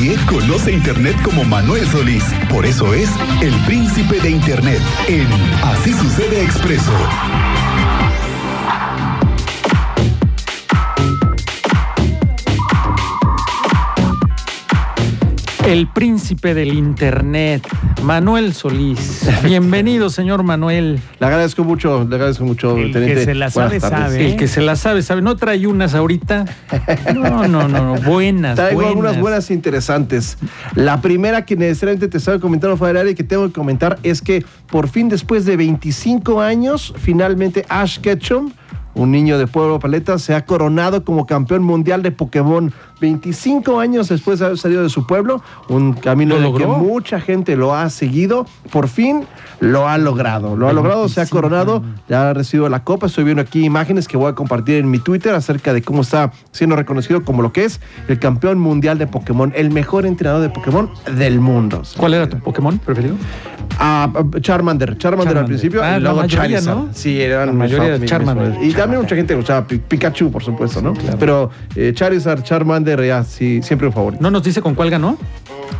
Nadie conoce Internet como Manuel Solís. Por eso es el príncipe de Internet en Así sucede expreso. El príncipe del Internet, Manuel Solís. Bienvenido, señor Manuel. Le agradezco mucho, le agradezco mucho, El teniente. que se la sabe, sabe. El que se la sabe, sabe. ¿No trae unas ahorita? No, no, no, no. Buenas, Traigo buenas. algunas buenas interesantes. La primera que necesariamente te estaba comentando fuera y que tengo que comentar es que por fin después de 25 años, finalmente Ash Ketchum, un niño de Pueblo Paleta, se ha coronado como campeón mundial de Pokémon. 25 años después de haber salido de su pueblo, un camino ¿Lo en el que logró? mucha gente lo ha seguido, por fin lo ha logrado. Lo ha logrado, se ha 25 coronado, ya ha recibido la copa. Estoy viendo aquí imágenes que voy a compartir en mi Twitter acerca de cómo está siendo reconocido como lo que es el campeón mundial de Pokémon, el mejor entrenador de Pokémon del mundo. ¿Cuál era tu Pokémon preferido? Ah, Charmander, Charmander al principio Ah, y luego mayoría, Charizard. ¿no? Sí, eran La mayoría de Charmander. Y también mucha gente Pi- Pikachu, por supuesto, ¿no? Pero eh, Charizard, Charmander, sí, siempre un favorito. ¿No nos dice con cuál ganó?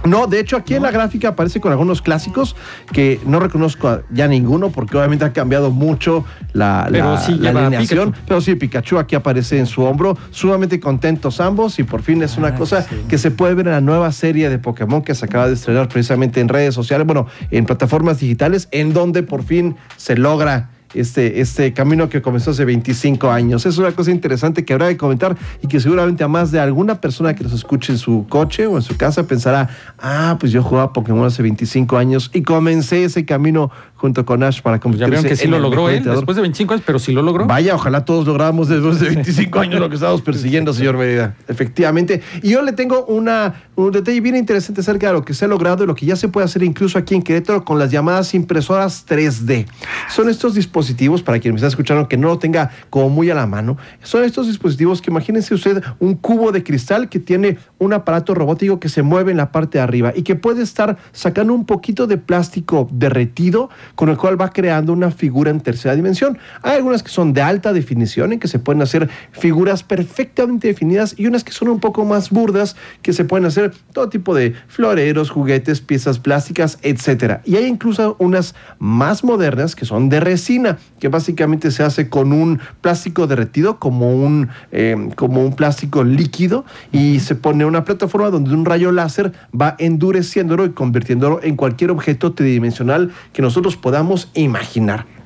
No, de hecho aquí en la gráfica aparece con algunos clásicos que no reconozco ya ninguno porque obviamente ha cambiado mucho la, Pero la- sí alineación. Pero sí, Pikachu aquí aparece en su hombro, sumamente contentos ambos y por fin es una Ah, cosa sí. que se puede ver en la nueva serie de Pokémon que se acaba de estrenar precisamente en redes sociales, bueno, en plataformas digitales, en donde por fin se logra este, este camino que comenzó hace 25 años. Es una cosa interesante que habrá que comentar y que seguramente a más de alguna persona que nos escuche en su coche o en su casa pensará, ah, pues yo jugaba Pokémon hace 25 años y comencé ese camino junto con Ash para Pues ya convertirse que sí en lo el logró él después de 25 años, pero sí lo logró. Vaya, ojalá todos lográramos después de 25 años lo que estábamos persiguiendo, señor Medida. Efectivamente. Y yo le tengo una, un detalle bien interesante acerca de lo que se ha logrado y lo que ya se puede hacer incluso aquí en Querétaro con las llamadas impresoras 3D. Son estos dispositivos, para quien me está escuchando que no lo tenga como muy a la mano, son estos dispositivos que imagínense usted un cubo de cristal que tiene un aparato robótico que se mueve en la parte de arriba y que puede estar sacando un poquito de plástico derretido con el cual va creando una figura en tercera dimensión. Hay algunas que son de alta definición en que se pueden hacer figuras perfectamente definidas y unas que son un poco más burdas que se pueden hacer todo tipo de floreros, juguetes, piezas plásticas, etcétera. Y hay incluso unas más modernas que son de resina, que básicamente se hace con un plástico derretido como un, eh, como un plástico líquido y se pone una plataforma donde un rayo láser va endureciéndolo y convirtiéndolo en cualquier objeto tridimensional que nosotros podamos imaginar.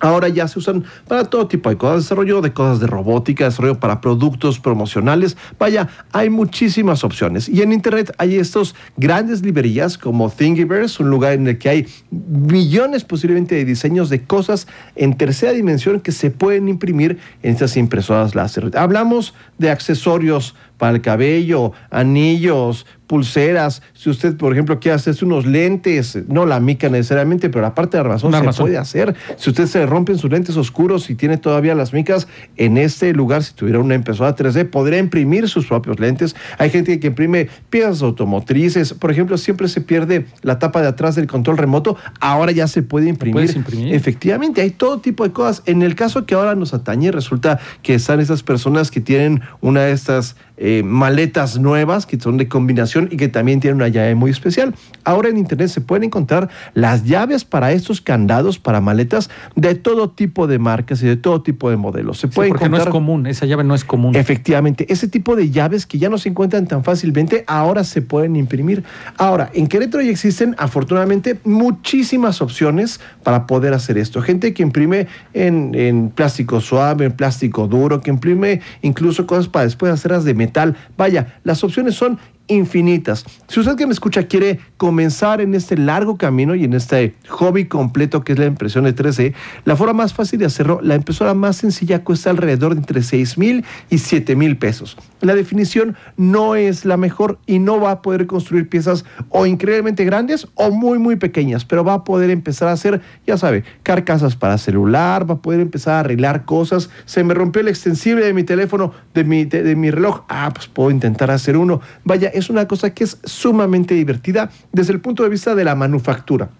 Ahora ya se usan para todo tipo de cosas, desarrollo de cosas de robótica, desarrollo para productos promocionales. Vaya, hay muchísimas opciones. Y en Internet hay estos grandes librerías como Thingiverse, un lugar en el que hay millones posiblemente de diseños de cosas en tercera dimensión que se pueden imprimir en estas impresoras láser. Hablamos de accesorios para el cabello, anillos, pulseras. Si usted, por ejemplo, quiere hacerse unos lentes, no la mica necesariamente, pero la parte de armazón se armazón. puede hacer. Si usted se le rompen sus lentes oscuros y tiene todavía las micas, en este lugar, si tuviera una impresora 3D, podría imprimir sus propios lentes. Hay gente que imprime piezas automotrices. Por ejemplo, siempre se pierde la tapa de atrás del control remoto. Ahora ya se puede imprimir. puedes imprimir? Efectivamente, hay todo tipo de cosas. En el caso que ahora nos atañe, resulta que están esas personas que tienen una de estas eh, maletas nuevas que son de combinación y que también tienen una llave muy especial. Ahora en internet se pueden encontrar las llaves para estos candados, para maletas de todo tipo de marcas y de todo tipo de modelos. Se Sí, puede porque no encontrar es común, esa llave no es común. Efectivamente, ese tipo de llaves que ya no se encuentran tan fácilmente, ahora se pueden imprimir. Ahora, en Querétaro ya existen afortunadamente muchísimas opciones para poder hacer esto. Gente que imprime en, en plástico suave, en plástico duro, que imprime incluso cosas para después hacerlas de metal. Vaya, las opciones son infinitas. Si usted que me escucha quiere comenzar en este largo camino y en este hobby completo que es la impresión de 3D, la forma más fácil de hacerlo, la impresora más sencilla cuesta alrededor de entre 6 mil y 7 mil pesos. La definición no es la mejor y no va a poder construir piezas o increíblemente grandes o muy muy pequeñas, pero va a poder empezar a hacer, ya sabe, carcasas para celular, va a poder empezar a arreglar cosas. Se me rompió el extensible de mi teléfono, de mi, de, de mi reloj. Ah, pues puedo intentar hacer uno. Vaya, es una cosa que es sumamente divertida desde el punto de vista de la manufactura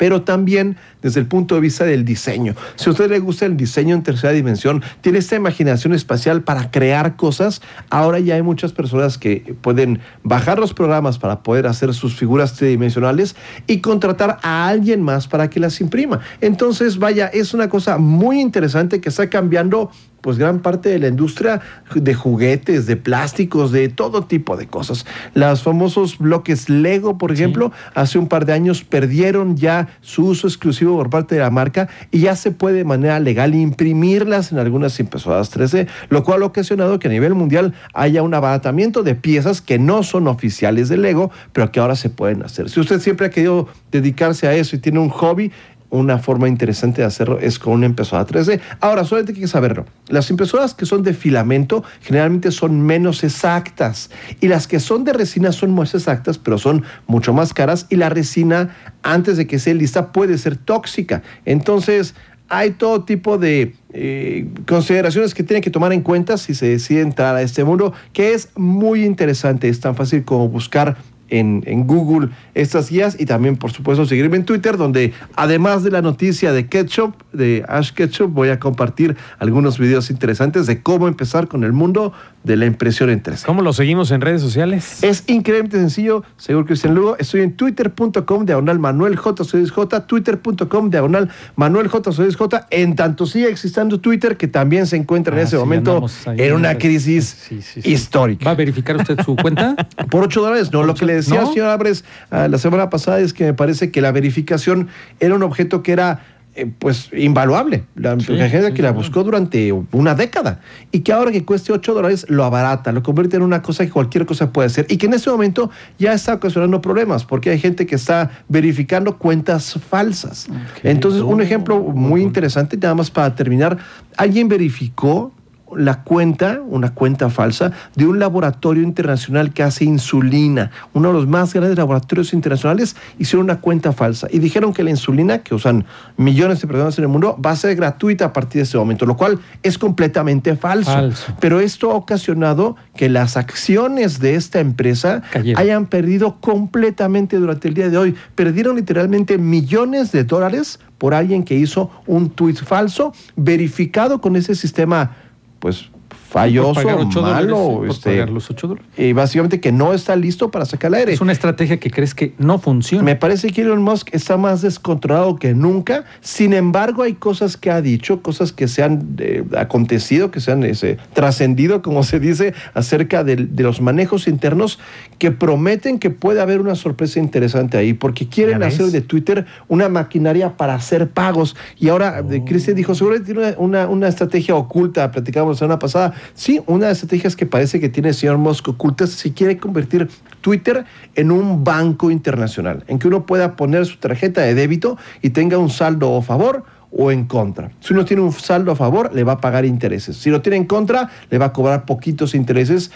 pero también desde el punto de vista del diseño. Si a usted le gusta el diseño en tercera dimensión, tiene esta imaginación espacial para crear cosas, ahora ya hay muchas personas que pueden bajar los programas para poder hacer sus figuras tridimensionales y contratar a alguien más para que las imprima. Entonces, vaya, es una cosa muy interesante que está cambiando pues gran parte de la industria de juguetes, de plásticos, de todo tipo de cosas. Los famosos bloques Lego, por ejemplo, hace un par de años perdieron ya su uso exclusivo por parte de la marca y ya se puede de manera legal imprimirlas en algunas impresoras 3D, lo cual ha ocasionado que a nivel mundial haya un abaratamiento de piezas que no son oficiales de Lego, pero que ahora se pueden hacer. Si usted siempre ha querido dedicarse a eso y tiene un hobby, una forma interesante de hacerlo es con una impresora 3D. Ahora, solamente hay que saberlo. Las impresoras que son de filamento generalmente son menos exactas y las que son de resina son más exactas, pero son mucho más caras y la resina, antes de que sea lista, puede ser tóxica. Entonces, hay todo tipo de eh, consideraciones que tienen que tomar en cuenta si se decide entrar a este mundo, que es muy interesante. Es tan fácil como buscar en, Google estas guías y también, por supuesto, seguirme en Twitter, donde además de la noticia de Ketchup, de Ash Ketchup, voy a compartir algunos videos interesantes de cómo empezar con el mundo de la impresión en 3 ¿Cómo lo seguimos en redes sociales? Es increíblemente sencillo, según Cristian Lugo. Estoy en twitter.com diagonal Manuel J. J, twitter.com diagonal Manuel J. J. En tanto sigue existiendo Twitter, que también se encuentra en ah, ese momento en una crisis histórica. ¿Va a verificar usted su cuenta? Por 8 dólares, no. Lo que le decía señor Abres ah, la semana pasada es que me parece que la verificación era un objeto que era eh, pues invaluable. La gente que la buscó durante una década y que ahora que cueste 8 dólares lo abarata, lo convierte en una cosa que cualquier cosa puede hacer y que en este momento ya está ocasionando problemas porque hay gente que está verificando cuentas falsas. Entonces, un ejemplo muy interesante, nada más para terminar, alguien verificó la cuenta, una cuenta falsa, de un laboratorio internacional que hace insulina. Uno de los más grandes laboratorios internacionales hicieron una cuenta falsa y dijeron que la insulina, que usan millones de personas en el mundo, va a ser gratuita a partir de ese momento, lo cual es completamente falso. Pero esto ha ocasionado que las acciones de esta empresa hayan perdido completamente durante el día de hoy. Perdieron literalmente millones de dólares por alguien que hizo un tuit falso verificado con ese sistema pues falloso, malo. este, los 8 dólares. Y básicamente que no está listo para sacar el aire. Es una estrategia que crees que no funciona. Me parece que Elon Musk está más descontrolado que nunca. Sin embargo, hay cosas que ha dicho, cosas que se han eh, acontecido, que se han ese, trascendido, como se dice, acerca de, los manejos internos que prometen que puede haber una sorpresa interesante ahí, porque quieren hacer de Twitter una maquinaria para hacer pagos. Y ahora, oh. Cristian dijo, seguramente tiene una, una estrategia oculta, platicamos la semana pasada, Sí, una de las estrategias que parece que tiene el señor Musk ocultas si quiere convertir Twitter en un banco internacional, en que uno pueda poner su tarjeta de débito y tenga un saldo a favor o en contra. Si uno tiene un saldo a favor, le va a pagar intereses. Si lo tiene en contra, le va a cobrar poquitos intereses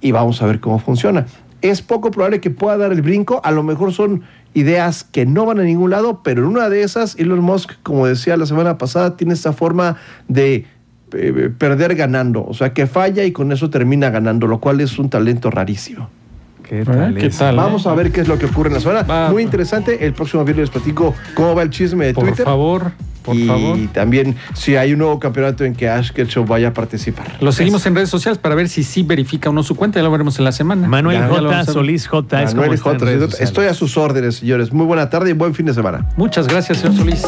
y vamos a ver cómo funciona. Es poco probable que pueda dar el brinco, a lo mejor son ideas que no van a ningún lado, pero en una de esas, Elon Musk, como decía la semana pasada, tiene esta forma de eh, perder ganando, o sea, que falla y con eso termina ganando, lo cual es un talento rarísimo. ¿Qué tal? Vamos a ver qué es lo que ocurre en la semana. Muy interesante. El próximo viernes les platico cómo va el chisme de Twitter. Por favor. Por y favor. también si hay un nuevo campeonato en que Ash Ketchum vaya a participar. Lo seguimos en redes sociales para ver si sí verifica uno su cuenta. Ya lo veremos en la semana. Manuel J. Solís J. Manuel J. Estoy a sus órdenes, señores. Muy buena tarde y buen fin de semana. Muchas gracias, señor Solís.